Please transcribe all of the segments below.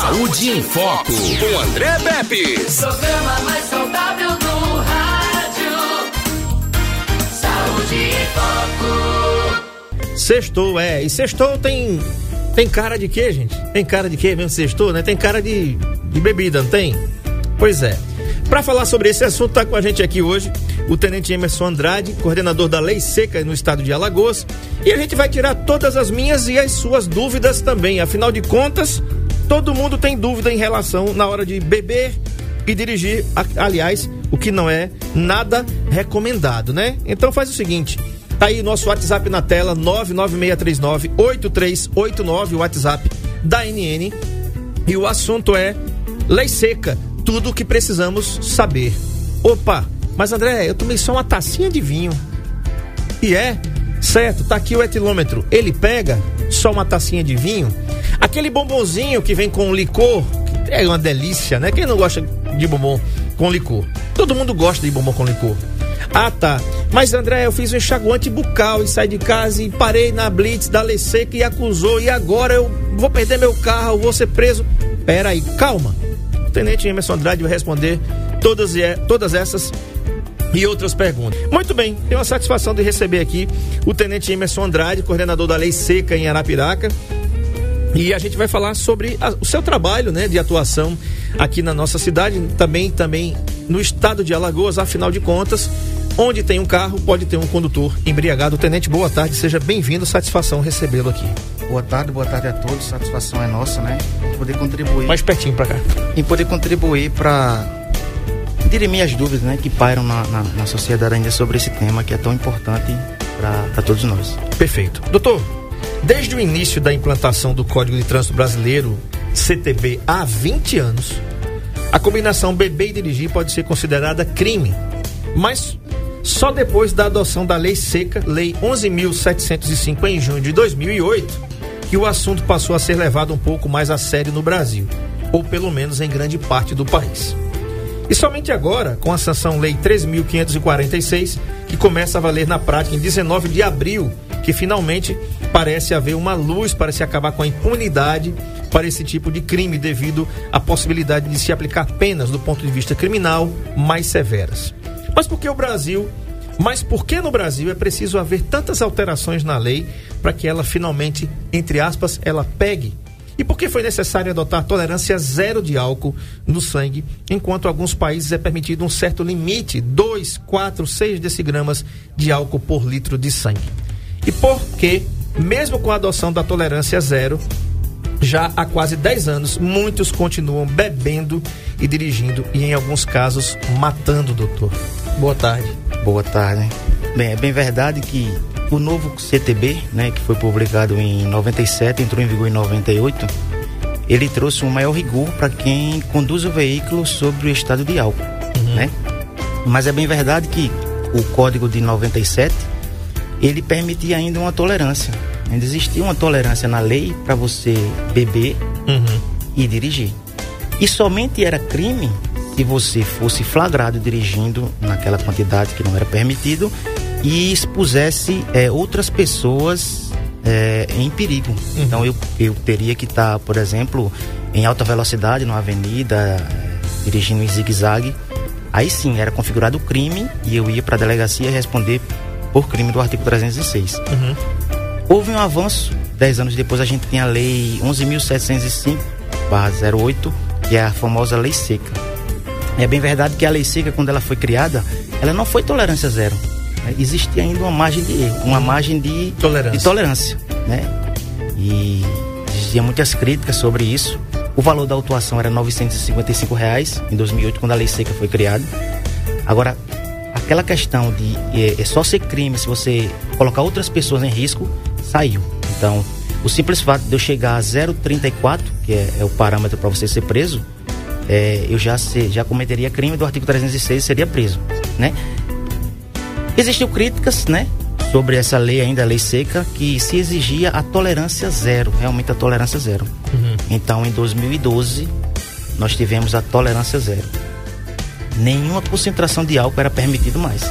Saúde em Foco, com André Pepe. Programa mais saudável do rádio. Saúde em Foco. Sextou, é. E sextou tem. Tem cara de quê, gente? Tem cara de quê mesmo sextou, né? Tem cara de, de bebida, não tem? Pois é. Para falar sobre esse assunto, tá com a gente aqui hoje o Tenente Emerson Andrade, coordenador da Lei Seca no estado de Alagoas. E a gente vai tirar todas as minhas e as suas dúvidas também. Afinal de contas, todo mundo tem dúvida em relação na hora de beber e dirigir. Aliás, o que não é nada recomendado, né? Então faz o seguinte. Tá aí nosso WhatsApp na tela, 99639-8389, o WhatsApp da NN. E o assunto é Lei Seca, tudo o que precisamos saber. Opa, mas André, eu tomei só uma tacinha de vinho. E é, certo, tá aqui o etilômetro. Ele pega só uma tacinha de vinho. Aquele bombonzinho que vem com licor, é uma delícia, né? Quem não gosta de bombom com licor? Todo mundo gosta de bombom com licor. Ah, tá. Mas André, eu fiz um enxaguante bucal e saí de casa e parei na blitz da lei seca e acusou. E agora eu vou perder meu carro, vou ser preso. Pera aí, calma. O tenente Emerson Andrade vai responder todas, todas essas e outras perguntas. Muito bem, tenho a satisfação de receber aqui o Tenente Emerson Andrade, coordenador da Lei Seca em Arapiraca. E a gente vai falar sobre a, o seu trabalho né, de atuação aqui na nossa cidade, também, também no estado de Alagoas, afinal de contas, onde tem um carro, pode ter um condutor embriagado. Tenente, boa tarde, seja bem-vindo, satisfação recebê-lo aqui. Boa tarde, boa tarde a todos, satisfação é nossa, né? Poder contribuir. Mais pertinho para cá. Em poder contribuir para dirimir as dúvidas né, que pairam na, na, na sociedade ainda sobre esse tema que é tão importante para todos nós. Perfeito. Doutor, desde o início da implantação do Código de Trânsito Brasileiro, CTB, há 20 anos, a combinação beber e dirigir pode ser considerada crime. Mas só depois da adoção da Lei Seca, Lei 11.705, em junho de 2008, que o assunto passou a ser levado um pouco mais a sério no Brasil, ou pelo menos em grande parte do país. E somente agora, com a sanção Lei 3.546, que começa a valer na prática em 19 de abril, que finalmente parece haver uma luz para se acabar com a impunidade para esse tipo de crime, devido à possibilidade de se aplicar penas do ponto de vista criminal mais severas. Mas por que o Brasil? Mas por que no Brasil é preciso haver tantas alterações na lei para que ela finalmente, entre aspas, ela pegue e por que foi necessário adotar tolerância zero de álcool no sangue, enquanto alguns países é permitido um certo limite, 2, 4, 6 decigramas de álcool por litro de sangue? E por que, mesmo com a adoção da tolerância zero, já há quase 10 anos, muitos continuam bebendo e dirigindo e, em alguns casos, matando, doutor. Boa tarde. Boa tarde. Bem, é bem verdade que o novo CTB, né, que foi publicado em 97, entrou em vigor em 98, ele trouxe um maior rigor para quem conduz o veículo sobre o estado de álcool, uhum. né? Mas é bem verdade que o código de 97 ele permitia ainda uma tolerância. Ainda existia uma tolerância na lei para você beber uhum. e dirigir. E somente era crime se você fosse flagrado dirigindo naquela quantidade que não era permitido e expusesse é, outras pessoas é, em perigo. Uhum. Então eu, eu teria que estar, tá, por exemplo, em alta velocidade numa avenida, é, dirigindo em zigue-zague. Aí sim era configurado o crime e eu ia para a delegacia responder por crime do artigo 306. Uhum. Houve um avanço, dez anos depois a gente tem a lei 11.705/08, que é a famosa lei seca. É bem verdade que a lei seca, quando ela foi criada, ela não foi tolerância zero existia ainda uma margem de erro, uma margem de tolerância, de tolerância né? E existiam muitas críticas sobre isso. O valor da autuação era 955 reais em 2008, quando a lei seca foi criada. Agora, aquela questão de é, é só ser crime se você colocar outras pessoas em risco, saiu. Então, o simples fato de eu chegar a 0,34, que é, é, o parâmetro para você ser preso, é, eu já, ser, já cometeria crime do artigo 306 e seria preso, né? Existiam críticas, né? Sobre essa lei ainda, a lei seca, que se exigia a tolerância zero, realmente a tolerância zero. Uhum. Então, em 2012, nós tivemos a tolerância zero. Nenhuma concentração de álcool era permitido mais.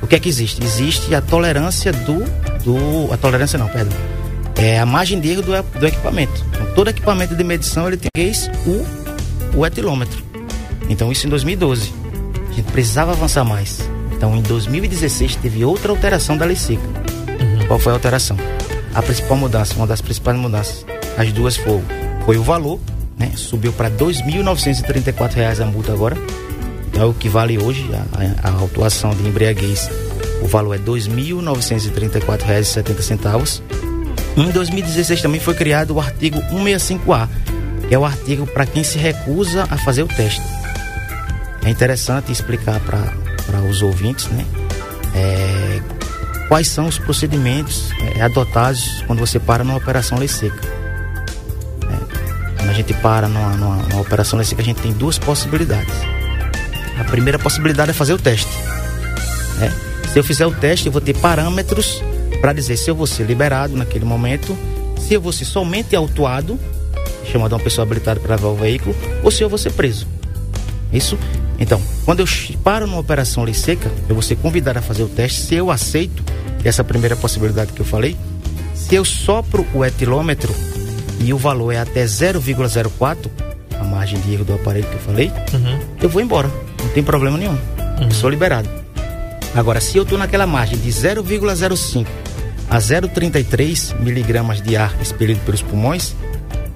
O que é que existe? Existe a tolerância do, do a tolerância não, perdão. é a margem de erro do, do equipamento. Então, todo equipamento de medição ele tem o, o etilômetro. Então isso em 2012. A gente precisava avançar mais. Então em 2016 teve outra alteração da lei seca. Uhum. Qual foi a alteração? A principal mudança, uma das principais mudanças, as duas foram, foi o valor, né? Subiu para R$ 2.934 a multa agora. É o que vale hoje a, a, a autuação de embriaguez. O valor é R$ 2.934,70. Em 2016 também foi criado o artigo 165A, que é o artigo para quem se recusa a fazer o teste. É interessante explicar para os ouvintes, né? É, quais são os procedimentos é, adotados quando você para numa operação lei seca. É, quando a gente para numa, numa, numa operação lei seca, a gente tem duas possibilidades. A primeira possibilidade é fazer o teste. Né? Se eu fizer o teste, eu vou ter parâmetros para dizer se eu vou ser liberado naquele momento, se eu vou ser somente autuado, chamado uma pessoa habilitada para levar o veículo, ou se eu vou ser preso. Isso? Então, quando eu paro numa operação lei seca, eu vou ser convidado a fazer o teste. Se eu aceito essa primeira possibilidade que eu falei, se eu sopro o etilômetro e o valor é até 0,04, a margem de erro do aparelho que eu falei, uhum. eu vou embora. Não tem problema nenhum. Uhum. sou liberado. Agora, se eu estou naquela margem de 0,05 a 0,33 miligramas de ar expelido pelos pulmões,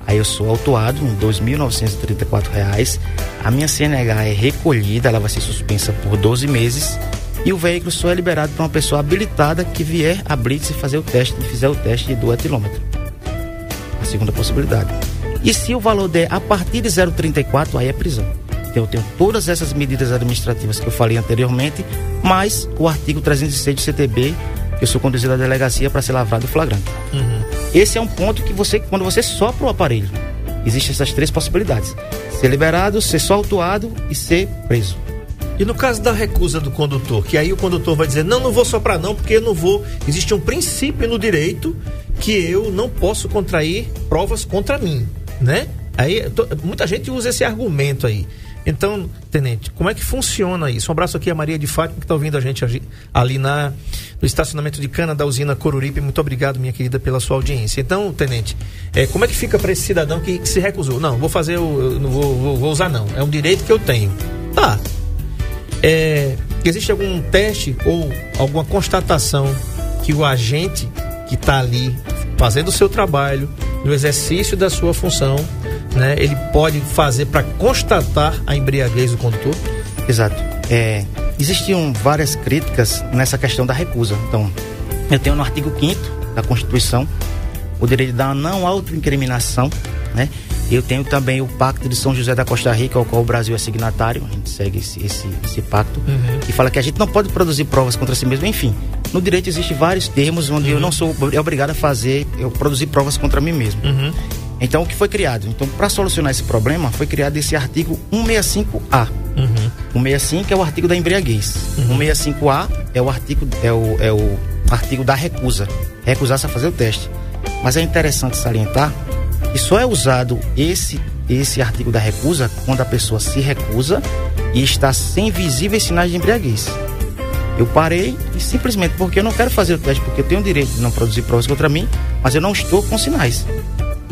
aí eu sou autuado em R$ 2.934. A minha CNH é recolhida, ela vai ser suspensa por 12 meses e o veículo só é liberado para uma pessoa habilitada que vier a Blitz e fazer o teste fizer o teste do etilômetro. A segunda possibilidade. E se o valor der a partir de 0,34, aí é prisão. Então eu tenho todas essas medidas administrativas que eu falei anteriormente, mais o artigo 306 do CTB eu sou conduzido à delegacia para ser lavrado flagrante. Uhum. Esse é um ponto que você, quando você sopra o aparelho, existem essas três possibilidades: ser liberado, ser só autuado e ser preso. E no caso da recusa do condutor, que aí o condutor vai dizer: não, não vou soprar não, porque eu não vou. Existe um princípio no direito que eu não posso contrair provas contra mim, né? Aí muita gente usa esse argumento aí. Então, tenente, como é que funciona isso? Um abraço aqui a Maria de Fátima, que está ouvindo a gente ali na, no estacionamento de cana da usina Coruripe. Muito obrigado, minha querida, pela sua audiência. Então, tenente, é, como é que fica para esse cidadão que, que, se recusou? Não, vou fazer, o, não vou, vou, vou, usar não. É um direito que eu tenho. Tá. É, existe algum teste ou alguma constatação que o agente que está ali fazendo o seu trabalho, no exercício da sua função, né, ele pode fazer para constatar a embriaguez do condutor? Exato. É, existiam várias críticas nessa questão da recusa. Então, eu tenho no artigo 5 da Constituição o direito da não autoincriminação, né? Eu tenho também o Pacto de São José da Costa Rica, ao qual o Brasil é signatário, a gente segue esse, esse, esse pacto, uhum. que fala que a gente não pode produzir provas contra si mesmo. Enfim, no direito existem vários termos onde uhum. eu não sou obrigado a fazer, eu produzir provas contra mim mesmo. Uhum. Então, o que foi criado? Então, para solucionar esse problema, foi criado esse artigo 165A. Uhum. 165 é o artigo da embriaguez. Uhum. 165A é o artigo, é o, é o artigo da recusa. Recusar-se a fazer o teste. Mas é interessante salientar que só é usado esse, esse artigo da recusa quando a pessoa se recusa e está sem visíveis sinais de embriaguez. Eu parei e simplesmente porque eu não quero fazer o teste, porque eu tenho o direito de não produzir provas contra mim, mas eu não estou com sinais.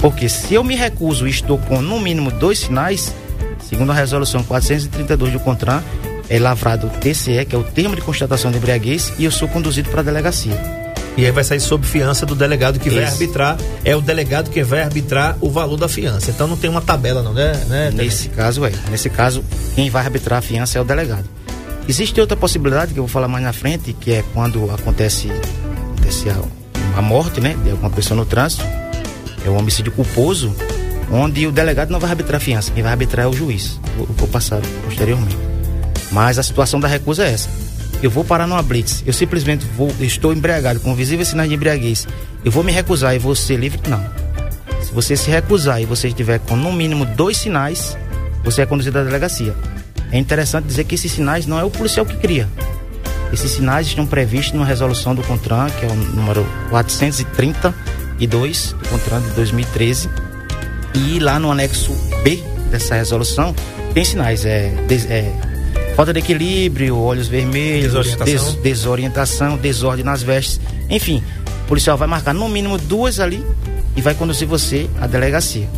Porque se eu me recuso e estou com no mínimo dois sinais, segundo a resolução 432 do CONTRAN, é lavrado o TCE, que é o termo de constatação de embriaguez, e eu sou conduzido para a delegacia. E aí vai sair sob fiança do delegado que Esse. vai arbitrar. É o delegado que vai arbitrar o valor da fiança. Então não tem uma tabela, não, né? né Nesse caso é. Nesse caso, quem vai arbitrar a fiança é o delegado. Existe outra possibilidade que eu vou falar mais na frente, que é quando acontece, acontece a, a morte, né, de alguma pessoa no trânsito é um homicídio culposo, onde o delegado não vai arbitrar fiança, quem vai arbitrar é o juiz. Vou, vou passar posteriormente. Mas a situação da recusa é essa. Eu vou parar numa blitz, eu simplesmente vou, estou embriagado, com visíveis sinais de embriaguez, eu vou me recusar e vou ser livre? Não. Se você se recusar e você estiver com no mínimo dois sinais, você é conduzido à delegacia. É interessante dizer que esses sinais não é o policial que cria. Esses sinais estão previstos numa resolução do CONTRAN, que é o número 430 e 2 do contrato de 2013. E lá no anexo B dessa resolução tem sinais, é, des, é falta de equilíbrio, olhos vermelhos, desorientação. Des, desorientação, desordem nas vestes, enfim, O policial vai marcar no mínimo duas ali e vai conduzir você à delegacia.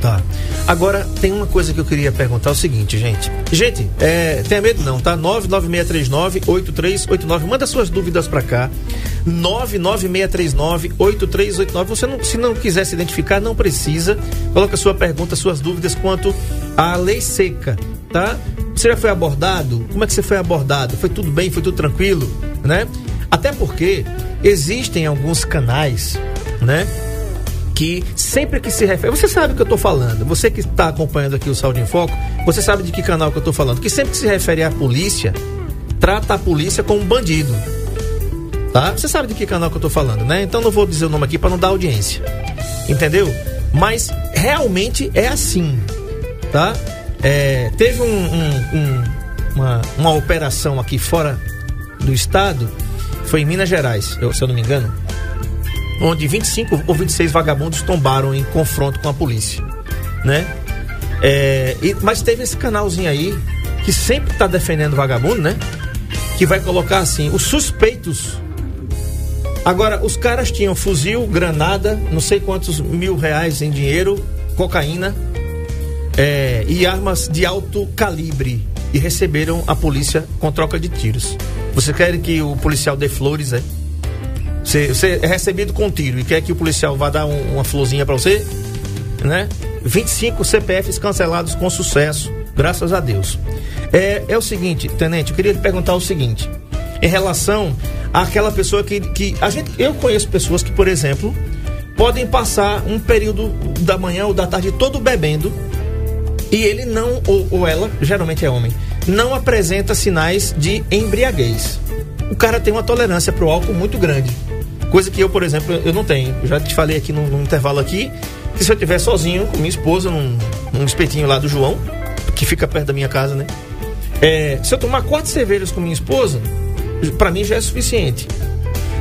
Tá. Agora, tem uma coisa que eu queria perguntar: é o seguinte, gente. Gente, é, tenha medo não, tá? 99639-8389. Manda suas dúvidas pra cá. 99639-8389. Você não, se não quiser se identificar, não precisa. Coloca sua pergunta, suas dúvidas quanto à lei seca, tá? Você já foi abordado? Como é que você foi abordado? Foi tudo bem? Foi tudo tranquilo? Né? Até porque existem alguns canais, né? que sempre que se refere. Você sabe o que eu estou falando. Você que está acompanhando aqui o Saúde em Foco, você sabe de que canal que eu estou falando. Que sempre que se refere à polícia, trata a polícia como bandido. Tá? Você sabe de que canal que eu estou falando, né? Então não vou dizer o nome aqui para não dar audiência. Entendeu? Mas realmente é assim. Tá? É, teve um, um, um, uma, uma operação aqui fora do estado, foi em Minas Gerais, eu, se eu não me engano onde 25 ou 26 vagabundos tombaram em confronto com a polícia, né? É, e, mas teve esse canalzinho aí que sempre está defendendo vagabundo, né? Que vai colocar assim, os suspeitos. Agora, os caras tinham fuzil, granada, não sei quantos mil reais em dinheiro, cocaína é, e armas de alto calibre e receberam a polícia com troca de tiros. Você quer que o policial dê flores, é? Você, você é recebido com tiro e quer que o policial vá dar um, uma florzinha para você, né? 25 CPFs cancelados com sucesso, graças a Deus. É, é o seguinte, tenente, eu queria lhe perguntar o seguinte, em relação àquela pessoa que, que a gente, eu conheço pessoas que, por exemplo, podem passar um período da manhã ou da tarde todo bebendo e ele não, ou, ou ela, geralmente é homem, não apresenta sinais de embriaguez. O cara tem uma tolerância para o álcool muito grande. Coisa que eu, por exemplo, eu não tenho. Eu já te falei aqui no, no intervalo aqui, que se eu estiver sozinho com minha esposa num, num espetinho lá do João, que fica perto da minha casa, né? É, se eu tomar quatro cervejas com minha esposa, para mim já é suficiente.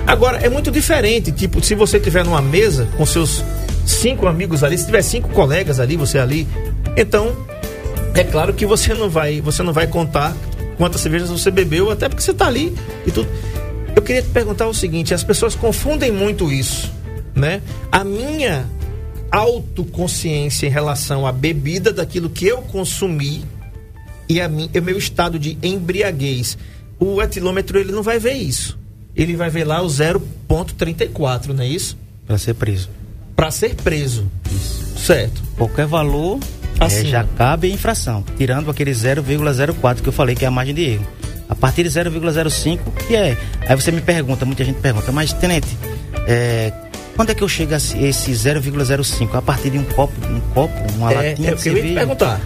Agora, é muito diferente, tipo, se você estiver numa mesa com seus cinco amigos ali, se tiver cinco colegas ali, você ali, então é claro que você não vai, você não vai contar quantas cervejas você bebeu, até porque você está ali e tudo. Eu queria te perguntar o seguinte: as pessoas confundem muito isso, né? A minha autoconsciência em relação à bebida daquilo que eu consumi e a mim, o meu estado de embriaguez. O etilômetro ele não vai ver isso. Ele vai ver lá o 0.34, não é isso? Para ser preso. Para ser preso. Isso. Certo. Qualquer valor assim. é, já cabe infração, tirando aquele 0,04 que eu falei que é a margem de erro a partir de 0,05, que é. Aí você me pergunta, muita gente pergunta, mas tenente, é, quando é que eu chego a esse 0,05? A partir de um copo, um copo, uma é, latinha é, de eu ia te perguntar.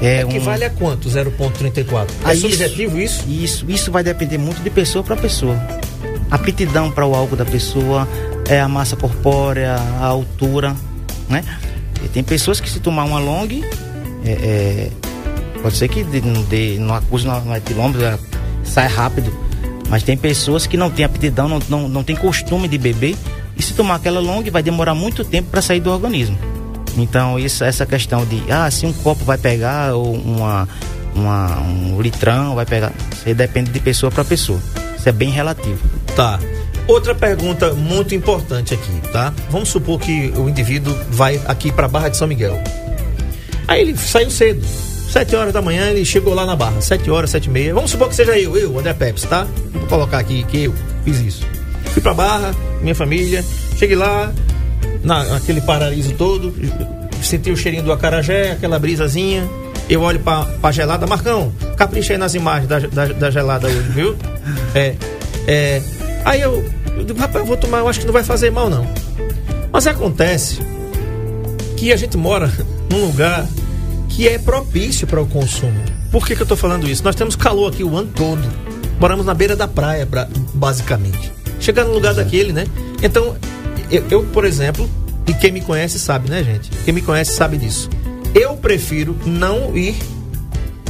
É, é um... que vale a quanto 0,34? É ah, subjetivo isso? Isso, isso vai depender muito de pessoa para pessoa. Aptidão para o álcool da pessoa, é a massa corpórea, a altura, né? E tem pessoas que se tomar uma long, é, é, pode ser que não dê, não acuse no etilômetro, sai rápido. Mas tem pessoas que não têm aptidão, não, não, não tem costume de beber. E se tomar aquela longa, vai demorar muito tempo para sair do organismo. Então, isso, essa questão de, ah, se um copo vai pegar, ou uma, uma, um litrão vai pegar, isso depende de pessoa para pessoa. Isso é bem relativo. Tá. Outra pergunta muito importante aqui, tá? Vamos supor que o indivíduo vai aqui para Barra de São Miguel. Aí ele saiu cedo, Sete horas da manhã ele chegou lá na barra. Sete horas, sete e meia. Vamos supor que seja eu, eu, André Pepsi, tá? Vou colocar aqui que eu fiz isso. Fui pra barra, minha família. Cheguei lá, na, naquele paraíso todo. Senti o cheirinho do acarajé, aquela brisazinha. Eu olho pra, pra gelada. Marcão, capricha aí nas imagens da, da, da gelada hoje, viu? É. É. Aí eu, eu digo, rapaz, eu vou tomar, eu acho que não vai fazer mal não. Mas acontece que a gente mora num lugar que é propício para o consumo. Por que, que eu estou falando isso? Nós temos calor aqui o ano todo. Moramos na beira da praia, pra, basicamente. Chegar no lugar daquele, né? Então, eu, eu, por exemplo, e quem me conhece sabe, né, gente? Quem me conhece sabe disso. Eu prefiro não ir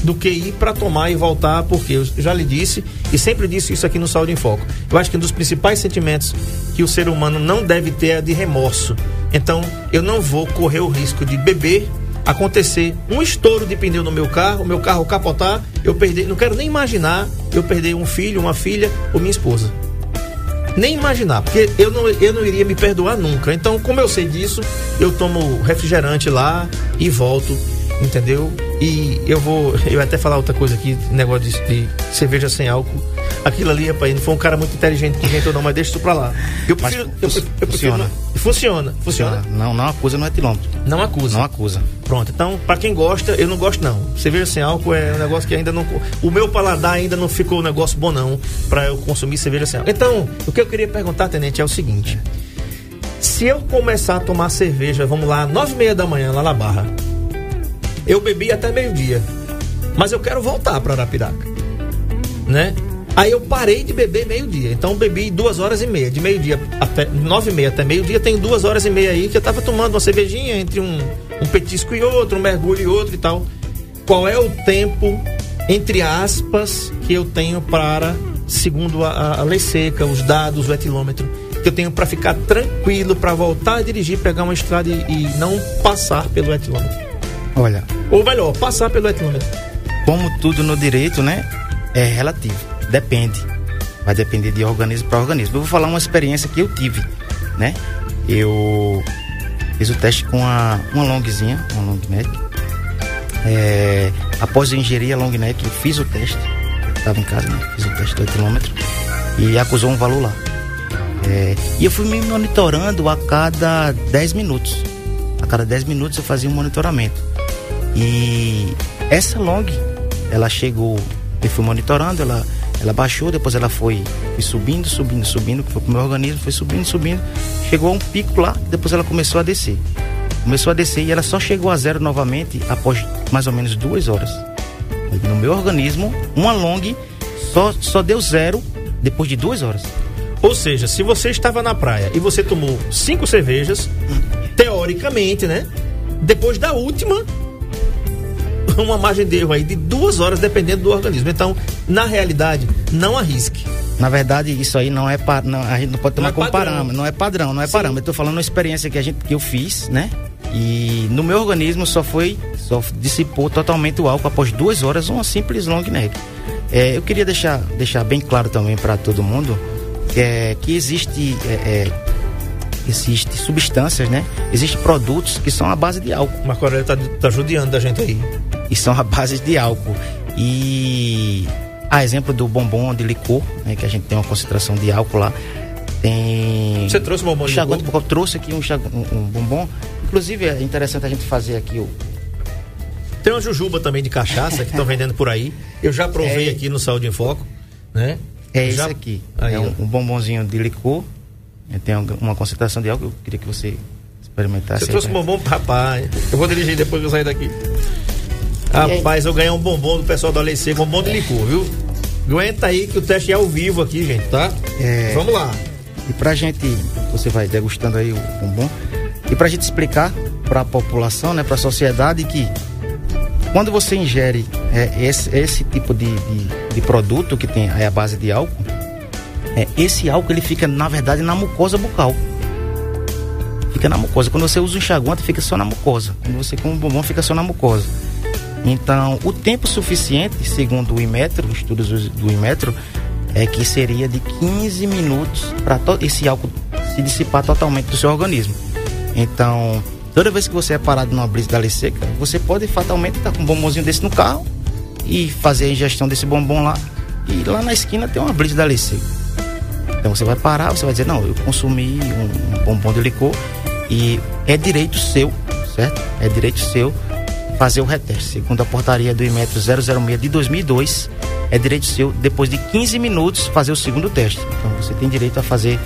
do que ir para tomar e voltar, porque eu já lhe disse e sempre disse isso aqui no Saúde em Foco. Eu acho que um dos principais sentimentos que o ser humano não deve ter é de remorso. Então, eu não vou correr o risco de beber acontecer um estouro de pneu no meu carro, o meu carro capotar, eu perder, não quero nem imaginar eu perder um filho, uma filha ou minha esposa. Nem imaginar, porque eu não, eu não iria me perdoar nunca. Então, como eu sei disso, eu tomo refrigerante lá e volto, entendeu? E eu vou. Eu até falar outra coisa aqui, negócio de, de cerveja sem álcool. Aquilo ali, rapaz, não foi um cara muito inteligente que inventou, não, mas deixa isso pra lá. Eu Mas prefiro. eu, fu- prefiro- eu prefiro funciona. não- funciona. Funciona. Não, não acusa no etilômetro. Não acusa. Não acusa. Pronto, então, pra quem gosta, eu não gosto não. Cerveja sem álcool é um negócio que ainda não. O meu paladar ainda não ficou um negócio bom, não, pra eu consumir cerveja sem álcool. Então, o que eu queria perguntar, Tenente, é o seguinte: se eu começar a tomar cerveja, vamos lá, nove e meia da manhã, lá na Barra, eu bebi até meio-dia, mas eu quero voltar pra Arapiraca, né? Aí eu parei de beber meio-dia, então bebi duas horas e meia, de meio-dia até nove e meia até meio-dia, tem duas horas e meia aí que eu tava tomando uma cervejinha entre um, um petisco e outro, um mergulho e outro e tal. Qual é o tempo, entre aspas, que eu tenho para, segundo a, a- lei seca, os dados, o etilômetro, que eu tenho para ficar tranquilo, para voltar a dirigir, pegar uma estrada e, e não passar pelo etilômetro? Olha, Ou melhor, passar pelo etilômetro. como tudo no direito, né? É relativo. Depende. Vai depender de organismo para organismo. Eu vou falar uma experiência que eu tive, né? Eu fiz o teste com uma, uma longzinha, uma long neck. É, após eu ingerir a long neck, eu fiz o teste. Estava em casa, né? Fiz o teste do etilômetro e acusou um valor lá. É, e eu fui me monitorando a cada 10 minutos. A cada 10 minutos eu fazia um monitoramento. E essa long, ela chegou, eu fui monitorando, ela, ela baixou, depois ela foi, foi subindo, subindo, subindo, foi pro meu organismo, foi subindo, subindo, chegou a um pico lá, depois ela começou a descer. Começou a descer e ela só chegou a zero novamente após mais ou menos duas horas. No meu organismo, uma long só, só deu zero depois de duas horas. Ou seja, se você estava na praia e você tomou cinco cervejas, teoricamente, né? Depois da última, uma margem de erro aí de duas horas, dependendo do organismo. Então, na realidade, não arrisque. Na verdade, isso aí não é pa- não, a gente não pode tomar Não é como padrão. parâmetro, não é padrão, não é Sim. parâmetro. Eu tô falando uma experiência que a gente que eu fiz, né? E no meu organismo só foi só dissipou totalmente o álcool após duas horas uma simples long neck. É, eu queria deixar deixar bem claro também para todo mundo é, que existe é, é, existe substâncias, né? Existem produtos que são à base de álcool Marco Aurélio tá, tá judiando da gente aí. e são à base de álcool. E a exemplo do bombom de licor, né, que a gente tem uma concentração de álcool lá, tem. Você trouxe um bombom de enxaguante licor? Trouxe aqui um, um, um bombom. Inclusive é interessante a gente fazer aqui o. Tem uma jujuba também de cachaça que estão vendendo por aí. Eu já provei É. aqui no Saúde em Foco, né? É esse Já- aqui. Aí, é um, um bombonzinho de licor. Tem um- uma concentração de álcool. Eu queria que você experimentasse. Você trouxe um bombom, rapaz. Eu vou dirigir depois que eu sair daqui. Rapaz, eu ganhei um bombom do pessoal do Alecê, bombom de licor, viu? Aguenta aí que o teste é ao vivo aqui, gente, tá? É. Vamos lá. E pra gente, você vai degustando aí o bombom. E pra gente explicar pra população, né, pra sociedade que quando você ingere é, esse, esse tipo de, de, de produto que tem aí a base de álcool, é, esse álcool ele fica, na verdade, na mucosa bucal. Fica na mucosa. Quando você usa o enxaguante, fica só na mucosa. Quando você come o bombom, fica só na mucosa. Então, o tempo suficiente, segundo o Imetro, estudos do Imetro, é que seria de 15 minutos para esse álcool se dissipar totalmente do seu organismo. Então, toda vez que você é parado numa brisa da lei seca, você pode fatalmente estar com um bombonzinho desse no carro e fazer a ingestão desse bombom lá. E lá na esquina tem uma brisa da lei seca. Então você vai parar, você vai dizer, não, eu consumi um, um bombom de licor e é direito seu, certo? É direito seu fazer o reteste. Segundo a portaria do Imetro 006 de 2002, é direito seu, depois de 15 minutos, fazer o segundo teste. Então você tem direito a fazer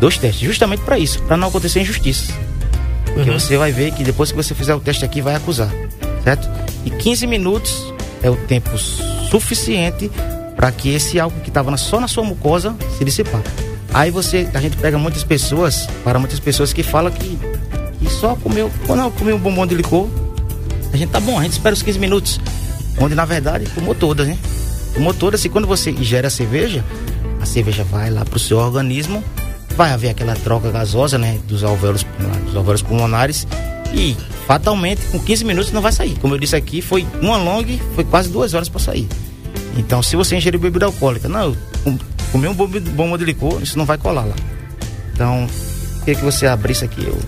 dois testes, justamente para isso, para não acontecer injustiça. Porque Uhum. você vai ver que depois que você fizer o teste aqui, vai acusar, certo? E 15 minutos é o tempo suficiente para que esse álcool que estava só na sua mucosa se dissipar. Aí você, a gente pega muitas pessoas, para muitas pessoas que falam que, que só comeu, quando eu comi um bombom de licor, a gente tá bom, a gente espera os 15 minutos. Onde na verdade tomou todas, né? Tomou todas e quando você ingere a cerveja, a cerveja vai lá pro seu organismo, vai haver aquela troca gasosa, né? Dos alvéolos, dos alvéolos pulmonares e fatalmente com 15 minutos não vai sair. Como eu disse aqui, foi uma long, foi quase duas horas para sair. Então, se você ingerir bebida alcoólica, não, eu comer um bomba, de licor, isso não vai colar lá. Então, queria que você abrisse aqui o,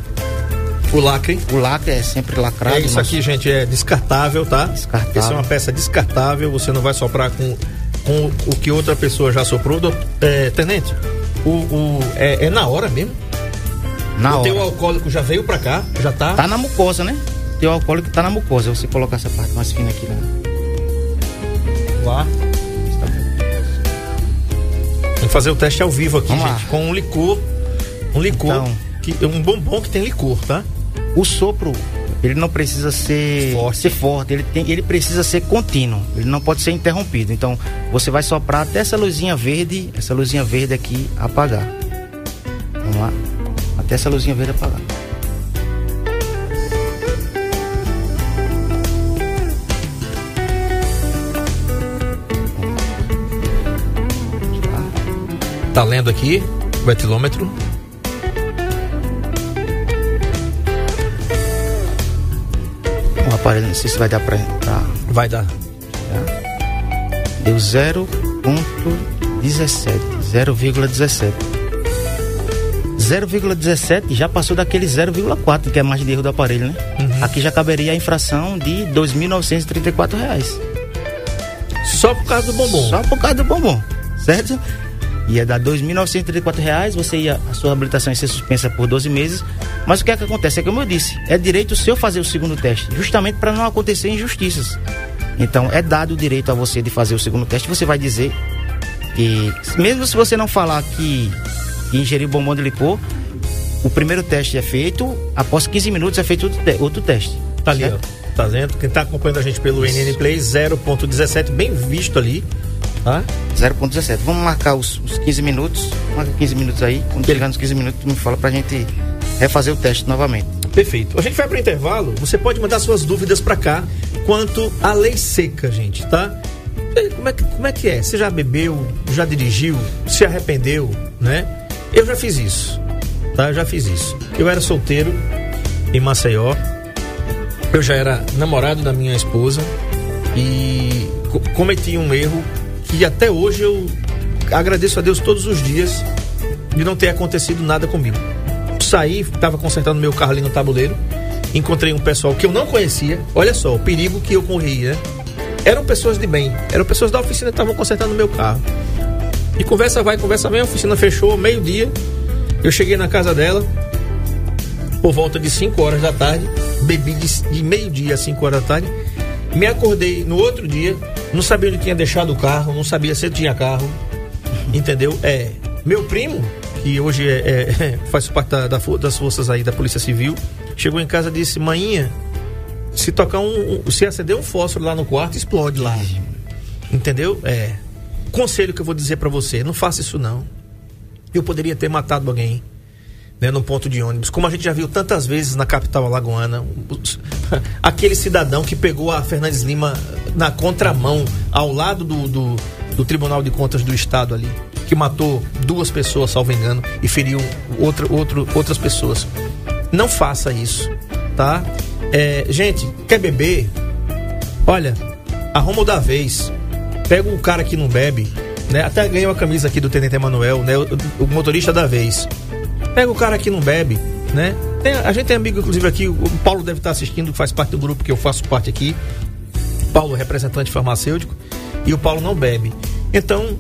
O lacre. o lacre, é sempre lacrado. É isso nosso- aqui, gente, é descartável, tá? Descartável. Essa é uma peça descartável, você não vai soprar com, com o que outra pessoa já soprou. Doutor- É, tenente, o, o- é, é na hora mesmo? Na o hora. teu alcoólico já veio pra cá? Já tá? Tá na mucosa, né? Teu alcoólico tá na mucosa. Você coloca essa parte mais fina aqui, né? lá. Vamos fazer o teste ao vivo aqui, Vamos lá. gente. Com um licor. Um licor. Então. que, um bombom que tem licor, tá? O sopro, ele não precisa ser Forte. ser forte, ele, tem, ele precisa ser contínuo, ele não pode ser interrompido. Então, você vai soprar até essa luzinha verde, essa luzinha verde aqui apagar. Vamos lá. Até essa luzinha verde apagar. Tá lendo aqui o etilômetro. Aparelho, não sei se vai dar pra. pra Vai dar. deu 0.17. 0,17. 0,17 já passou daquele 0,4, que é margem de erro do aparelho, né? Aqui já caberia a infração de 2.934 reais. Só por causa do bombom. Só por causa do bombom, certo? Ia dar 2.934 reais, você ia, a sua habilitação ia ser suspensa por 12 meses. Mas o que é que acontece? É como eu disse, é direito seu fazer o segundo teste, justamente para não acontecer injustiças. Então, é dado o direito a você de fazer o segundo teste, você vai dizer que, mesmo se você não falar que, que ingeriu bombom de licor, o primeiro teste é feito, após 15 minutos é feito outro, te- outro teste. Tá ali, certo? ó. Tá vendo? Quem tá acompanhando a gente pelo NN Play 0.17, bem visto ali. Tá? 0.17. Vamos marcar os, os 15 minutos. Marca 15 minutos aí. Quando chegar nos 15 minutos, tu me fala pra gente refazer o teste novamente. Perfeito. A gente vai pro intervalo. Você pode mandar suas dúvidas pra cá quanto à lei seca, gente, tá? Como é, que, como é que é? Você já bebeu, já dirigiu, se arrependeu, né? Eu já fiz isso, tá? Eu já fiz isso. Eu era solteiro em Maceió. Eu já era namorado da minha esposa e co- cometi um erro que até hoje eu agradeço a Deus todos os dias de não ter acontecido nada comigo. Saí, estava consertando meu carro ali no tabuleiro, encontrei um pessoal que eu não conhecia. Olha só, o perigo que eu corri, né? Eram pessoas de bem, eram pessoas da oficina que estavam consertando meu carro. E conversa vai, conversa vem, a oficina fechou, meio-dia. Eu cheguei na casa dela, por volta de 5 horas da tarde, bebi de, de meio-dia a 5 horas da tarde. Me acordei no outro dia, não sabia onde tinha deixado o carro, não sabia se eu tinha carro, entendeu? É, meu primo, que hoje é, é- faz parte da- da das forças aí da Polícia Civil, chegou em casa e disse: Maninha, se tocar um, se acender um fósforo lá no quarto, explode lá. Entendeu? É. Conselho que eu vou dizer pra você: não faça isso não. Eu poderia ter matado alguém. Né, num ponto de ônibus, como a gente já viu tantas vezes na capital alagoana, aquele cidadão que pegou a Fernandes Lima na contramão, ao lado do, do, do Tribunal de Contas do Estado ali, que matou duas pessoas, salvo engano, e feriu outra, outro, outras pessoas. Não faça isso, tá? É, gente, quer beber? Olha, arruma o da vez. Pega o cara que não bebe, né? Até ganhei uma camisa aqui do Tenente Emanuel, né? O, o motorista da vez. Pega o cara que não bebe, né? Tem- a gente tem amigo, inclusive, aqui, o Paulo deve estar assistindo, faz parte do grupo que eu faço parte aqui. Paulo, representante farmacêutico, e o Paulo não bebe. Então,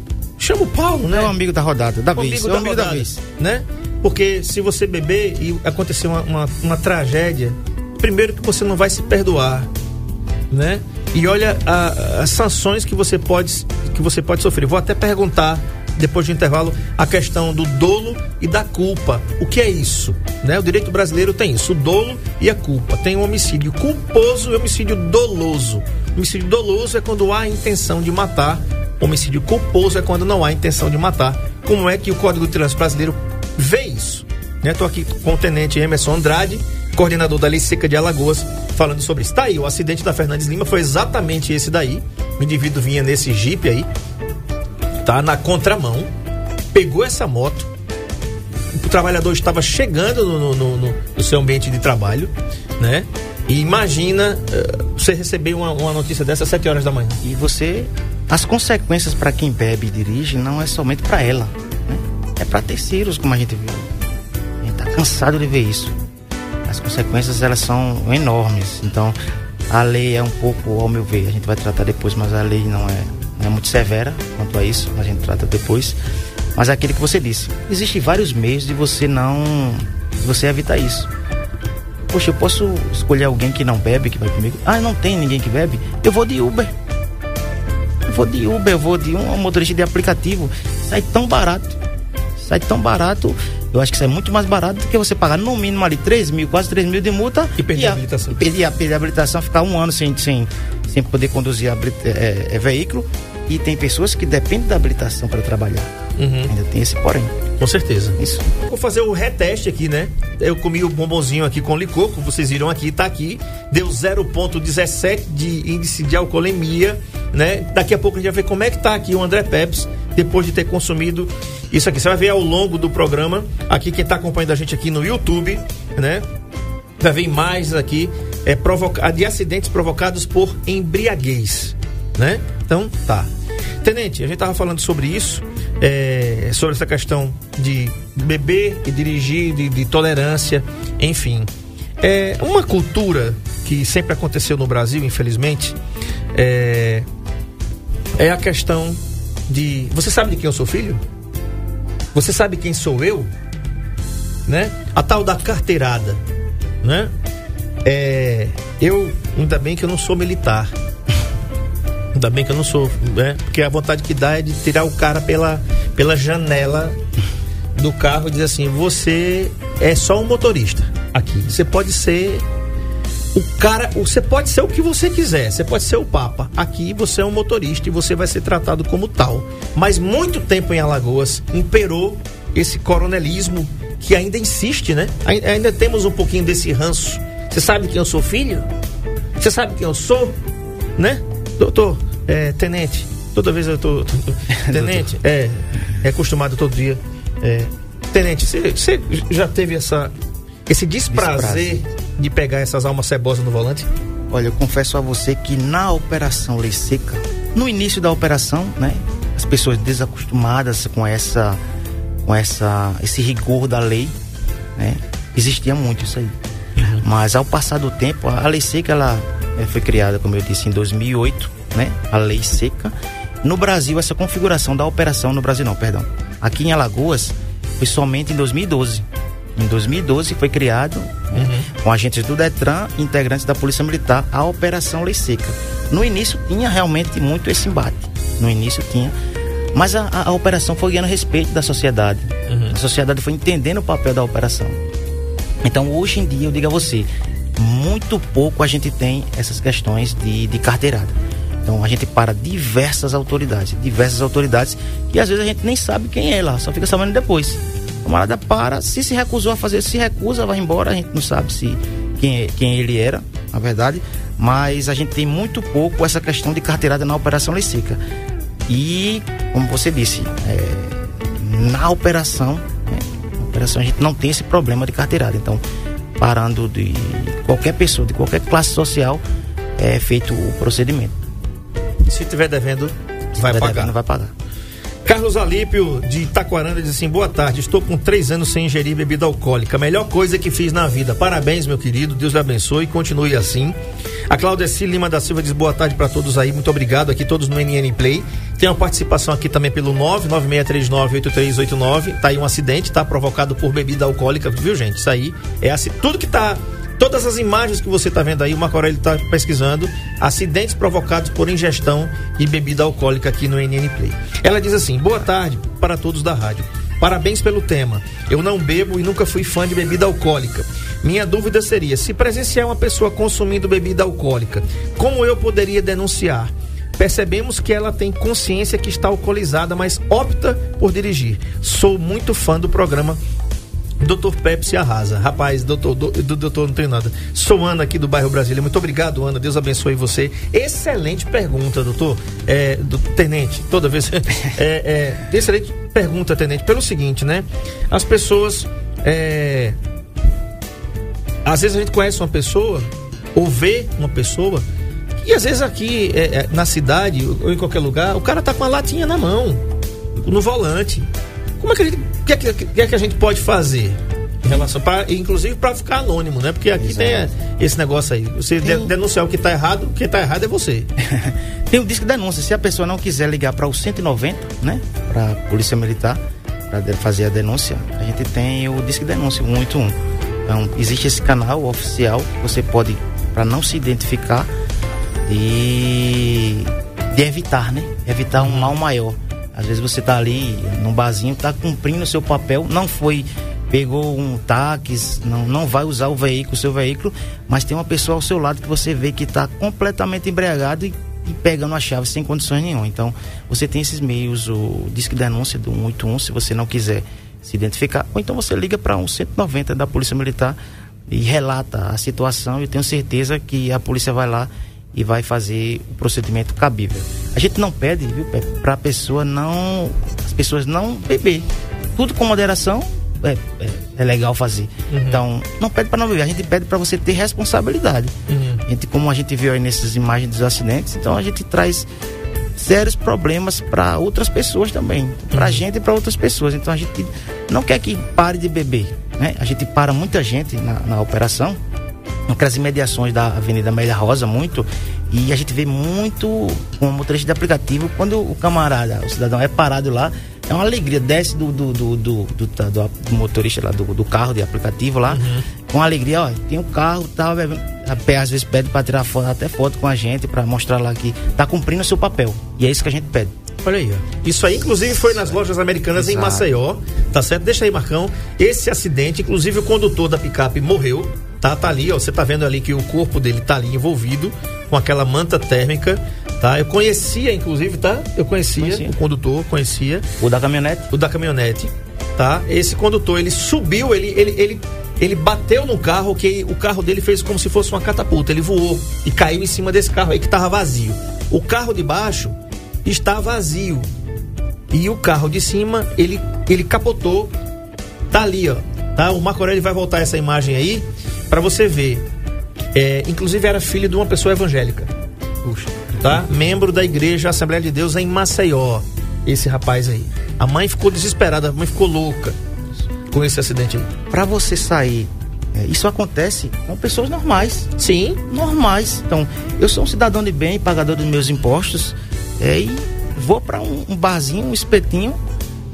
chama o Paulo, né? É um amigo da rodada, da vez. amigo É um da amigo da vez. né? Porque se você beber e acontecer uma, uma, uma tragédia, primeiro que você não vai se perdoar, né? E olha a- as sanções que você pode que você pode sofrer. Vou até perguntar depois do intervalo a questão do dolo e da culpa. O que é isso? Né? O direito brasileiro tem isso, o dolo e a culpa. Tem o homicídio culposo e o homicídio doloso. O homicídio doloso é quando há a intenção de matar. Homicídio culposo é quando não há intenção de matar. Como é que o Código de Trânsito Brasileiro vê isso? Estou aqui com o tenente Emerson Andrade, coordenador da Lei Seca de Alagoas, falando sobre isso. Tá aí, o acidente da Fernandes Lima foi exatamente esse daí. O indivíduo vinha nesse Jeep aí, tá na contramão, pegou essa moto. O trabalhador estava chegando no, no- no- no seu ambiente de trabalho, né? E imagina eh, você receber uma, uma notícia dessa às 7 horas da manhã. E você as consequências para quem bebe e dirige não é somente para ela, né? é para terceiros, como a gente viu. A gente está cansado de ver isso. As consequências elas são enormes. Então, a lei é um pouco, ao meu ver, a gente vai tratar depois, mas a lei não é, não é muito severa quanto a isso, a gente trata depois. Mas é aquele que você disse, existem vários meios de você não, de você evitar isso. Poxa, eu posso escolher alguém que não bebe, que vai comigo? Ah, não tem ninguém que bebe? Eu vou de Uber vou de Uber, eu vou de um motorista de aplicativo. Sai tão barato. Sai tão barato. Eu acho que sai muito mais barato do que você pagar no mínimo ali 3 mil, quase 3 mil de multa. E perder a, a habilitação. E perder, a, perder a habilitação, ficar um ano sem, sem, sem poder conduzir a, é, é, veículo. E tem pessoas que dependem da habilitação para trabalhar. Uhum. Ainda tem esse porém. Com certeza. Isso. Vou fazer o reteste aqui, né? Eu comi o bombonzinho aqui com licor, como vocês viram aqui, tá aqui. Deu 0,17 de índice de alcoolemia, né? Daqui a pouco a gente vai ver como é que tá aqui o André Peps, depois de ter consumido isso aqui. Você vai ver ao longo do programa, aqui quem tá acompanhando a gente aqui no YouTube, né? Vai ver imagens aqui é, provoca de acidentes provocados por embriaguez, né? Então, tá. Tenente, a gente tava falando sobre isso é, sobre essa questão de beber e dirigir, de, de tolerância, enfim. É uma cultura que sempre aconteceu no Brasil, infelizmente, é, é a questão de. Você sabe de quem eu sou filho? Você sabe quem sou eu? Né? A tal da carteirada, né? É, eu, ainda bem que eu não sou militar. Ainda bem que eu não sou, né? Porque a vontade que dá é de tirar o cara pela, pela janela do carro e dizer assim: você é só um motorista aqui. Você pode ser o cara, você pode ser o que você quiser, você pode ser o Papa. Aqui você é um motorista e você vai ser tratado como tal. Mas muito tempo em Alagoas imperou esse coronelismo que ainda insiste, né? Ainda temos um pouquinho desse ranço. Você sabe quem eu sou filho? Você sabe quem eu sou? Né? Doutor, é, tenente, toda vez eu tô. tô tenente, é, é acostumado todo dia. É, tenente, você já teve essa, esse desprazer, desprazer de pegar essas almas cebosas no volante? Olha, eu confesso a você que na operação Lei Seca, no início da operação, né, as pessoas desacostumadas com essa, com essa, esse rigor da lei, né, existia muito isso aí. Uhum. Mas ao passar do tempo, a Lei Seca ela é, foi criada, como eu disse, em 2008 né? A lei seca. No Brasil, essa configuração da operação, no Brasil não, perdão. Aqui em Alagoas, foi somente em 2012. Em 2012 foi criado, né, uhum. com agentes do Detran integrantes da Polícia Militar, a Operação Lei Seca. No início tinha realmente muito esse embate. No início tinha. Mas a, a, a operação foi ganhando respeito da sociedade. Uhum. A sociedade foi entendendo o papel da operação. Então hoje em dia, eu digo a você, muito pouco a gente tem essas questões de, de carteirada. Então a gente para diversas autoridades, diversas autoridades, e às vezes a gente nem sabe quem é lá, só fica sabendo depois. O camarada para, se se recusou a fazer, se recusa, vai embora, a gente não sabe se quem, quem ele era, na verdade, mas a gente tem muito pouco essa questão de carteirada na Operação Lei. E, como você disse, é, na operação, né, na operação a gente não tem esse problema de carteirada. Então, parando de qualquer pessoa, de qualquer classe social, é feito o procedimento. Se tiver devendo, vai pagar. Devendo, vai pagar. Carlos Alípio, de Itaquaranda, diz assim: boa tarde, estou com três anos sem ingerir bebida alcoólica. Melhor coisa que fiz na vida. Parabéns, meu querido. Deus lhe abençoe e continue assim. A Claudeci Lima da Silva diz boa tarde para todos aí. Muito obrigado aqui, todos no NN Play. Tem uma participação aqui também pelo 996398389. Tá aí um acidente, tá? Provocado por bebida alcoólica, viu, gente? Isso aí é assim. Tudo que tá Todas as imagens que você está vendo aí, o Marco Aurélio está pesquisando acidentes provocados por ingestão de bebida alcoólica aqui no NN Play. Ela diz assim: boa tarde para todos da rádio. Parabéns pelo tema. Eu não bebo e nunca fui fã de bebida alcoólica. Minha dúvida seria: se presenciar uma pessoa consumindo bebida alcoólica, como eu poderia denunciar? Percebemos que ela tem consciência que está alcoolizada, mas opta por dirigir. Sou muito fã do programa Doutor Pepsi arrasa. Rapaz, doutor, do, do, doutor não tem nada. Sou Ana aqui do bairro Brasília. Muito obrigado, Ana. Deus abençoe você. Excelente pergunta, doutor. É, do, tenente, toda vez. É, é, excelente pergunta, tenente. Pelo seguinte, né? As pessoas. É, às vezes a gente conhece uma pessoa, ou vê uma pessoa, E às vezes aqui é, é, na cidade ou em qualquer lugar, o cara tá com a latinha na mão, no volante. Como é que a gente, que, é que, que é que a gente pode fazer? Em relação pra, inclusive para ficar anônimo, né? Porque aqui tem esse negócio aí. Você de- denunciar o que tá errado, o que tá errado é você. Tem o disco de denúncia. Se a pessoa não quiser ligar para o 190, né? Para a Polícia Militar, para fazer a denúncia, a gente tem o disco de denúncia, o 181. Então, existe esse canal oficial que você pode, para não se identificar e de evitar, né? Evitar um mal maior. Às vezes você tá ali num barzinho, tá cumprindo o seu papel, não foi pegou um táxi, não, não vai usar o veículo, o seu veículo, mas tem uma pessoa ao seu lado que você vê que está completamente embriagado e, e pegando a chave sem condições nenhuma. Então, você tem esses meios, o disque denúncia do 181, se você não quiser se identificar, ou então você liga para um 190 da Polícia Militar e relata a situação eu tenho certeza que a polícia vai lá e vai fazer o procedimento cabível. A gente não pede, viu, para a pessoa não, as pessoas não beber. Tudo com moderação é, é, é legal fazer. Então, não pede para não beber, a gente pede para você ter responsabilidade. A gente, como a gente viu aí nessas imagens dos acidentes, então a gente traz sérios problemas para outras pessoas também, para a gente e para outras pessoas. Então a gente não quer que pare de beber, né? A gente para muita gente na, na operação, naquelas imediações da Avenida Amélia Rosa, muito, e a gente vê muito com o motorista de aplicativo, quando o camarada, o cidadão é parado lá, é uma alegria, desce do, do, do, do, motorista lá, do, carro de aplicativo lá, com alegria, ó, tem um carro, pé às vezes pede para tirar foto, até foto com a gente, para mostrar lá que tá cumprindo o seu papel. E é isso que a gente pede. Olha aí, ó. Isso aí, inclusive, foi nas lojas americanas em Exato. Maceió, tá certo? Deixa aí, Marcão. Esse acidente, inclusive, o condutor da picape morreu, tá? Tá ali, ó. Você tá vendo ali que o corpo dele tá ali envolvido com aquela manta térmica, tá? Eu conhecia, inclusive, tá? Eu conhecia, Conhecia. o condutor, conhecia O da caminhonete, o da caminhonete, tá? Esse condutor, ele subiu, ele, ele, ele, ele bateu no carro, que o carro dele fez como se fosse uma catapulta. Ele voou e caiu em cima desse carro aí que tava vazio. O carro de baixo está vazio. E o carro de cima, ele, ele capotou. Tá ali, ó. Tá? O Marco Aurélio vai voltar essa imagem aí para você ver. É, inclusive era filho de uma pessoa evangélica puxa. tá? Membro da igreja Assembleia de Deus em Maceió. Esse rapaz aí. A mãe ficou desesperada, a mãe ficou louca com esse acidente aí. Para você sair, é, isso acontece com pessoas normais. Sim. normais. Então, eu sou um cidadão de bem, pagador dos meus impostos, é, e vou para um, um barzinho, um espetinho,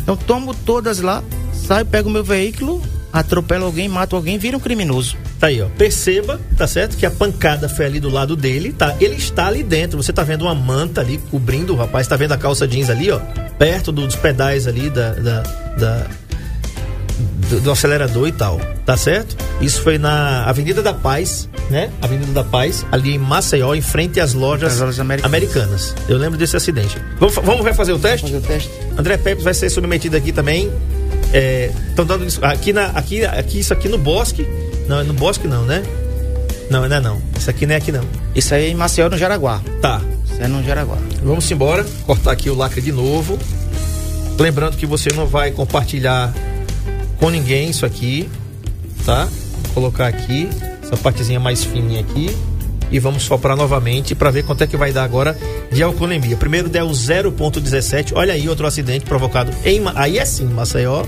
então tomo todas lá, saio, pego meu veículo, atropelo alguém, mato alguém, vira um criminoso. Tá aí, ó. Perceba, tá certo? Que a pancada foi ali do lado dele, tá? Ele está ali dentro. Você tá vendo uma manta ali cobrindo o rapaz, tá vendo a calça jeans ali, ó? Perto dos pedais ali da. da, da- do, do acelerador e tal, tá certo? Isso foi na Avenida da Paz, né? Avenida da Paz, ali em Maceió, em frente às lojas, lojas americanas. americanas. Eu lembro desse acidente. Vamos, vamos refazer o teste? Fazer o teste. André Pepe vai ser submetido aqui também. Estão dando isso- aqui na aqui aqui isso aqui no Bosque. Não, é no Bosque não, né? Não, não é não. Isso aqui não é aqui não. Isso aí é em Maceió, no Jaraguá. Tá. Isso é no Jaraguá. Vamos embora. Cortar aqui o lacre de novo. Lembrando que você não vai compartilhar com ninguém isso aqui, tá? Vou colocar aqui essa partezinha mais fininha aqui e vamos soprar novamente para ver quanto é que vai dar agora de alcoolemia. Primeiro deu 0.17. Olha aí outro acidente provocado em aí é sim, Maceió,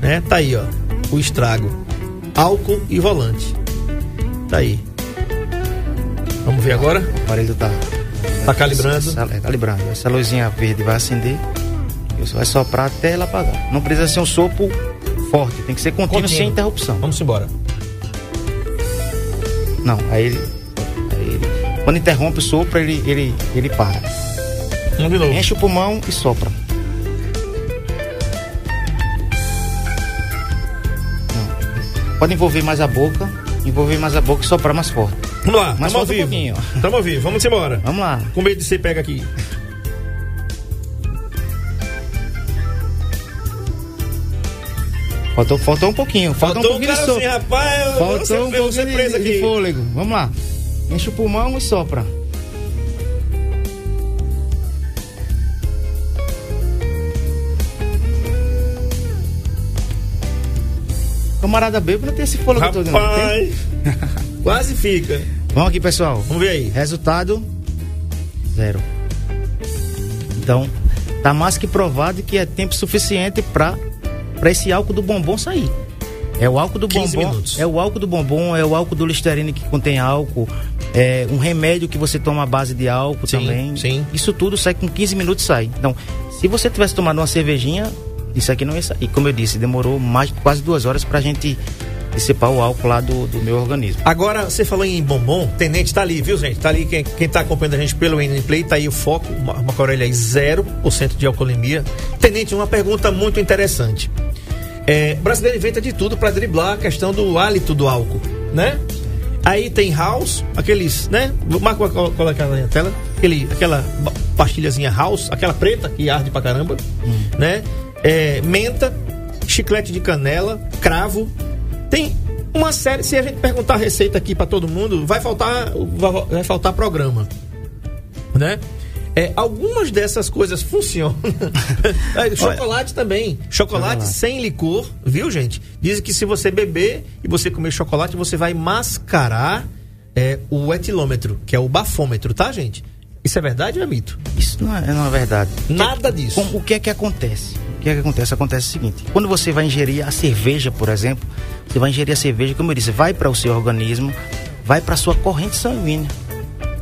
né? Tá aí, ó, o estrago. Álcool e volante. Tá aí. Vamos ver agora? O aparelho tá. Tá calibrando. Essa- é, calibrando. Essa luzinha verde vai acender. Você vai soprar até ela apagar. Não precisa ser um sopro forte, tem que ser contínuo, Contínuo. sem interrupção. Vamos embora. Não, aí ele- Quando interrompe o sopro, ele, ele, ele para. Vamos de novo. Enche o pulmão e sopra. Não. Pode envolver mais a boca, envolver mais a boca e soprar mais forte. Vamos lá, falta um vivo. pouquinho, ó. Tamo vivo, vamos embora. Vamos lá. Com medo de você pega aqui. Faltou, faltou um pouquinho. Faltou, Faltou um um pouquinho de cara assim, sopro. rapaz. Faltou você, um pouquinho de, de aqui. fôlego. Vamos lá. Enche o pulmão e sopra. Camarada bêbado tem esse fôlego todo, não tem? Rapaz, quase fica. Vamos aqui, pessoal. Vamos ver aí. Resultado Zero. Então, tá mais que provado que é tempo suficiente para para esse álcool do bombom sair. É o álcool do 15 bombom. minutos. É o álcool do bombom, é o álcool do Listerine que contém álcool, é um remédio que você toma à base de álcool Sim, também. sim. Isso tudo sai com 15 minutos sai. Então, se você tivesse tomado uma cervejinha, isso aqui não ia sair. Como eu disse, demorou mais quase duas horas pra gente dissipar o álcool lá do, do meu organismo. Agora, você falou em bombom, Tenente tá ali, viu, gente? Tá ali quem, quem tá acompanhando a gente pelo Play, tá aí o foco, uma, uma Corellia aí, 0% de alcoolemia. Tenente, uma pergunta muito interessante. É, brasileiro inventa de tudo para driblar a questão do hálito do álcool, né? Aí tem house, aqueles, né? Marco colocar na tela, aquele, aquela pastilhazinha house, aquela preta que arde pra caramba, né? É, menta, chiclete de canela, cravo. Tem uma série, se a gente perguntar a receita aqui pra todo mundo, vai faltar, vai faltar programa, né? É, algumas dessas coisas funcionam. É, chocolate também. Chocolate, sem licor, viu, gente? Dizem que se você beber e você comer chocolate, você vai mascarar é, o etilômetro, que é o bafômetro, tá, gente? Isso é verdade ou é mito? Isso não é, não é verdade. Nada disso. Com- o que é que acontece? O que é que acontece? Acontece o seguinte: quando você vai ingerir a cerveja, por exemplo, você vai ingerir a cerveja, como eu disse, vai para o seu organismo, vai para a sua corrente sanguínea.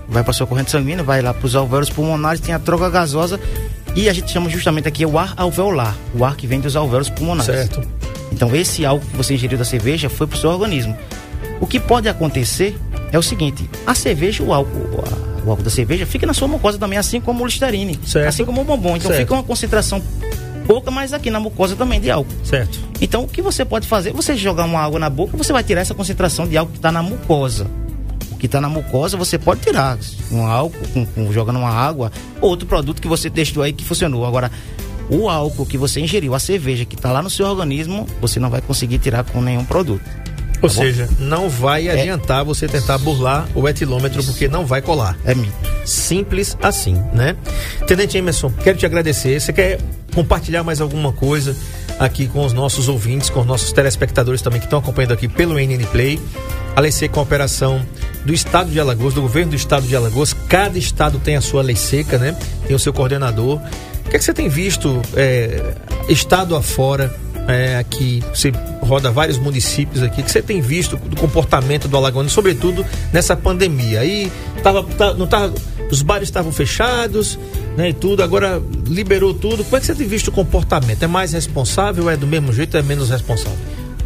Vai para a sua corrente sanguínea, vai lá para os alvéolos pulmonares, tem a troca gasosa e a gente chama justamente aqui o ar alveolar, o ar que vem dos alvéolos pulmonares. Certo. Então esse álcool que você ingeriu da cerveja foi para o seu organismo. O que pode acontecer é o seguinte: a cerveja, o álcool, o álcool da cerveja fica na sua mucosa também, assim como o Listerine, Certo. assim como o bombom. Então Certo. fica uma concentração pouca, mas aqui na mucosa também de álcool. Certo. Então o que você pode fazer? Você jogar uma água na boca, você vai tirar essa concentração de álcool que está na mucosa. O que está na mucosa você pode tirar. Um álcool, com, com, jogando uma água, ou outro produto que você testou aí que funcionou. Agora, o álcool que você ingeriu, a cerveja que está lá no seu organismo, você não vai conseguir tirar com nenhum produto. Ou Tá bom? seja, não vai adiantar você tentar burlar o etilômetro, porque não vai colar. É mito. Simples assim, né? Tenente Emerson, quero te agradecer. Você quer compartilhar mais alguma coisa aqui com os nossos ouvintes, com os nossos telespectadores também que estão acompanhando aqui pelo NN Play? A lei seca é uma operação do Estado de Alagoas, do governo do Estado de Alagoas. Cada estado tem a sua lei seca, né? Tem o seu coordenador. O que, é que você tem visto é, estado afora? É, aqui você roda vários municípios aqui. O que você tem visto do comportamento do Alagoano, sobretudo nessa pandemia? Aí tava, tá- não tava, os bares estavam fechados, né, e tudo. Agora liberou tudo. Como é que você tem visto o comportamento? É mais responsável? É do mesmo jeito? É menos responsável?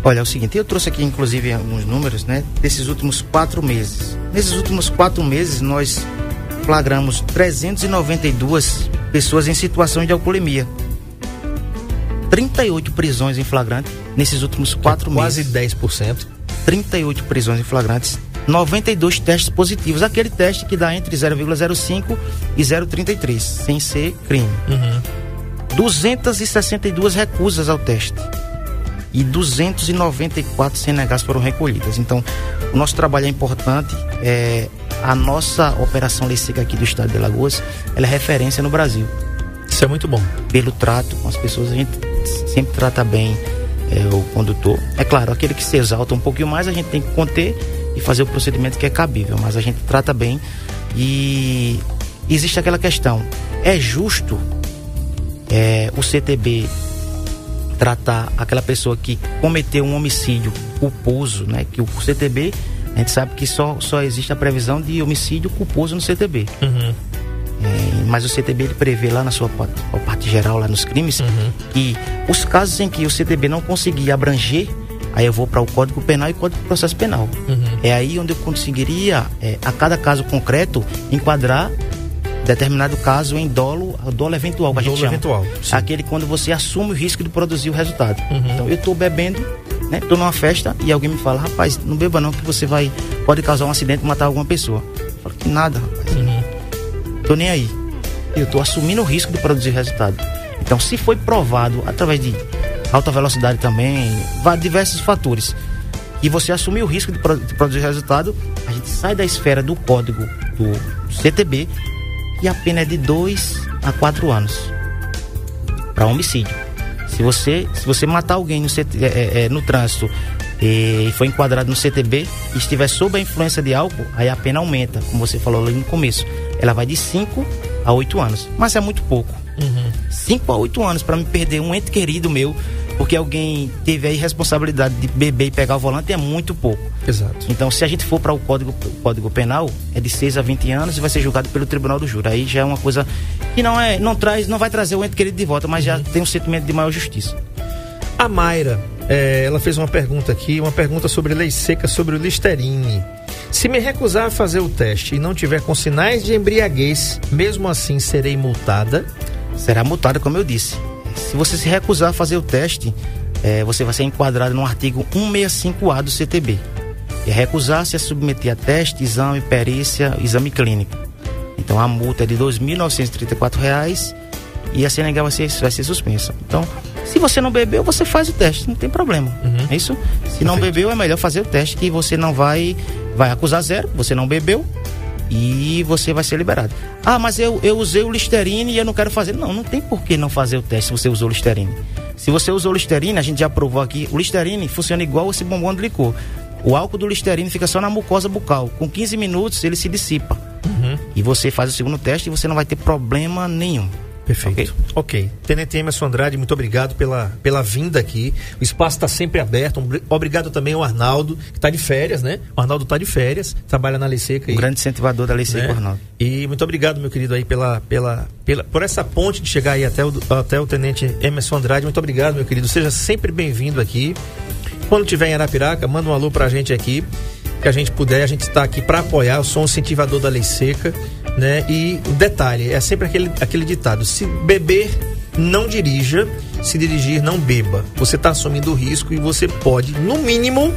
Olha, é o seguinte, eu trouxe aqui inclusive alguns números, né, desses últimos quatro meses. Nesses últimos quatro meses, nós flagramos 392 pessoas em situação de alcoolemia. 38 prisões em flagrante nesses últimos quatro Quase meses. 10%. 38 prisões em flagrantes. 92 testes positivos. Aquele teste que dá entre 0,05 e 0,33, sem ser crime. 262 recusas ao teste. E 294 CNHs foram recolhidas. Então, o nosso trabalho é importante. É, a nossa operação Lei Seca aqui do estado de Alagoas, ela é referência no Brasil. Isso é muito bom. Pelo trato com as pessoas, a gente sempre trata bem é, o condutor. É claro, aquele que se exalta um pouquinho mais, a gente tem que conter e fazer o procedimento que é cabível. Mas a gente trata bem e existe aquela questão: é justo é, o CTB tratar aquela pessoa que cometeu um homicídio culposo, né? Que o CTB, a gente sabe que só, só existe a previsão de homicídio culposo no CTB. Uhum. É, mas o CTB ele prevê lá na sua parte, parte geral, lá nos crimes, que os casos em que o CTB não conseguir abranger, aí eu vou para o Código Penal e Código de Processo Penal. É aí onde eu conseguiria, é, a cada caso concreto, enquadrar determinado caso em dolo, dolo eventual, que a gente Dolo chama. eventual, sim. Aquele quando você assume o risco de produzir o resultado. Então eu estou bebendo, né? Tô numa festa e alguém me fala, rapaz, não beba não que você vai pode causar um acidente e matar alguma pessoa. Eu falo que nada, rapaz. Tô nem aí. Eu tô assumindo o risco de produzir resultado. Então, se foi provado através de alta velocidade também, diversos fatores, e você assumir o risco de produzir resultado, a gente sai da esfera do código do CTB e a pena é de 2 a 4 anos para homicídio. Se você, se você matar alguém no, CT, é, é, é, no trânsito e foi enquadrado no CTB e estiver sob a influência de álcool, aí a pena aumenta, como você falou ali no começo. ela vai de 5 a 8 anos. Mas é muito pouco. 5 a 8 anos para me perder um ente querido meu, porque alguém teve a irresponsabilidade de beber e pegar o volante é muito pouco. Exato. Então, se a gente for para o código, código Penal, é de 6 a 20 anos e vai ser julgado pelo Tribunal do Júri. Aí já é uma coisa que não é, não traz, não vai trazer o ente querido de volta, mas já tem um sentimento de maior justiça. A Mayra, é, ela fez uma pergunta aqui, uma pergunta sobre lei seca sobre o Listerine. Se me recusar a fazer o teste e não tiver com sinais de embriaguez, mesmo assim serei multada? Será multada, como eu disse. Se você se recusar a fazer o teste, eh, você vai ser enquadrado no artigo 165A do CTB. E recusar-se a submeter a teste, exame, perícia, exame clínico. Então a multa é de R$ 2.934 e a CNH vai ser, vai ser suspensa. Então, se você não bebeu, você faz o teste, não tem problema. É isso? Se não Perfeito. bebeu, é melhor fazer o teste que você não vai vai acusar zero, você não bebeu e você vai ser liberado. Ah, mas eu, eu usei o Listerine e eu não quero fazer. Não, não tem por que não fazer o teste se você usou o Listerine. Se você usou o Listerine, a gente já provou aqui, o Listerine funciona igual esse bombom de licor. O álcool do Listerine fica só na mucosa bucal. Com 15 minutos ele se dissipa. E você faz o segundo teste e você não vai ter problema nenhum. Perfeito. Ok. Tenente Emerson Andrade, muito obrigado pela, pela vinda aqui. O espaço está sempre aberto. Obrigado também ao Arnaldo, que está de férias, né? O Arnaldo está de férias, trabalha na Lei Seca. Um aí, grande incentivador da Lei Seca, né? Arnaldo. E muito obrigado, meu querido, aí pela, pela, pela, por essa ponte de chegar aí até o, até o Tenente Emerson Andrade. Muito obrigado, meu querido. Seja sempre bem-vindo aqui. Quando tiver em Arapiraca, manda um alô pra gente aqui. Que a gente puder, a gente está aqui para apoiar. Eu sou um incentivador da Lei Seca, né? E o detalhe, é sempre aquele, aquele ditado: se beber, não dirija, se dirigir, não beba. Você está assumindo o risco e você pode, no mínimo,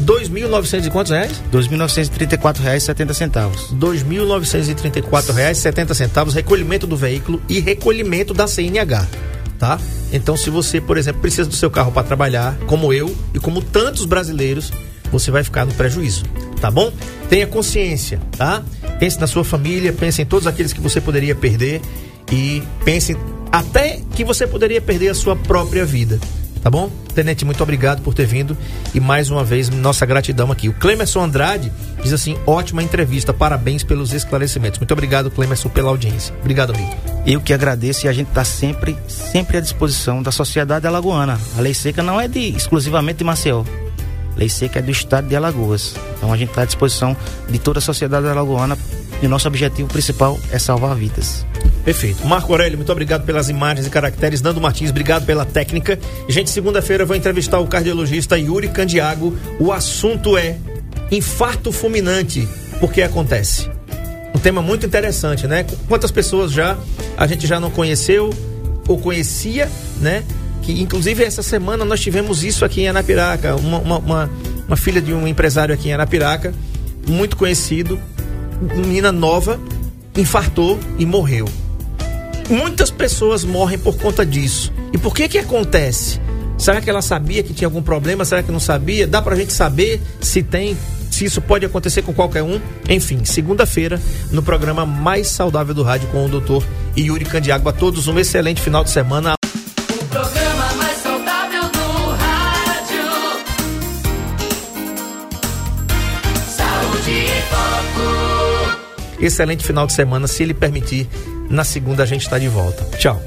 2.900 e quantos reais? R$ 2.934,70. R$ 2.934,70, recolhimento do veículo e recolhimento da CNH, tá? Então, se você, por exemplo, precisa do seu carro para trabalhar, como eu e como tantos brasileiros, você vai ficar no prejuízo, tá bom? Tenha consciência, tá? Pense na sua família, pense em todos aqueles que você poderia perder e pense até que você poderia perder a sua própria vida. Tá bom? Tenente, muito obrigado por ter vindo e mais uma vez nossa gratidão aqui. O Clemerson Andrade diz assim: ótima entrevista, parabéns pelos esclarecimentos. Muito obrigado, Clemerson, pela audiência. Obrigado, amigo. Eu que agradeço e a gente está sempre, sempre à disposição da sociedade alagoana. A lei seca não é de exclusivamente de Maceió. Lei seca é do estado de Alagoas. Então a gente está à disposição de toda a sociedade alagoana e o nosso objetivo principal é salvar vidas. Perfeito. Marco Aurélio, muito obrigado pelas imagens e caracteres. Nando Martins, obrigado pela técnica. Gente, segunda-feira vou entrevistar o cardiologista Yuri Candiago. O assunto é infarto fulminante. Por que acontece? Um tema muito interessante, né? Quantas pessoas já a gente já não conheceu ou conhecia, né? Que inclusive essa semana nós tivemos isso aqui em Anapiraca. Uma, uma, uma, uma filha de um empresário aqui em Anapiraca, muito conhecido, menina nova, infartou e morreu. Muitas pessoas morrem por conta disso. E por que que acontece? Será que ela sabia que tinha algum problema? Será que não sabia? Dá pra gente saber se tem, se isso pode acontecer com qualquer um? Enfim, segunda-feira, no programa mais saudável do rádio com o doutor Yuri Candiago. A todos um excelente final de semana. Excelente final de semana. Se ele permitir, na segunda a gente está de volta. Tchau.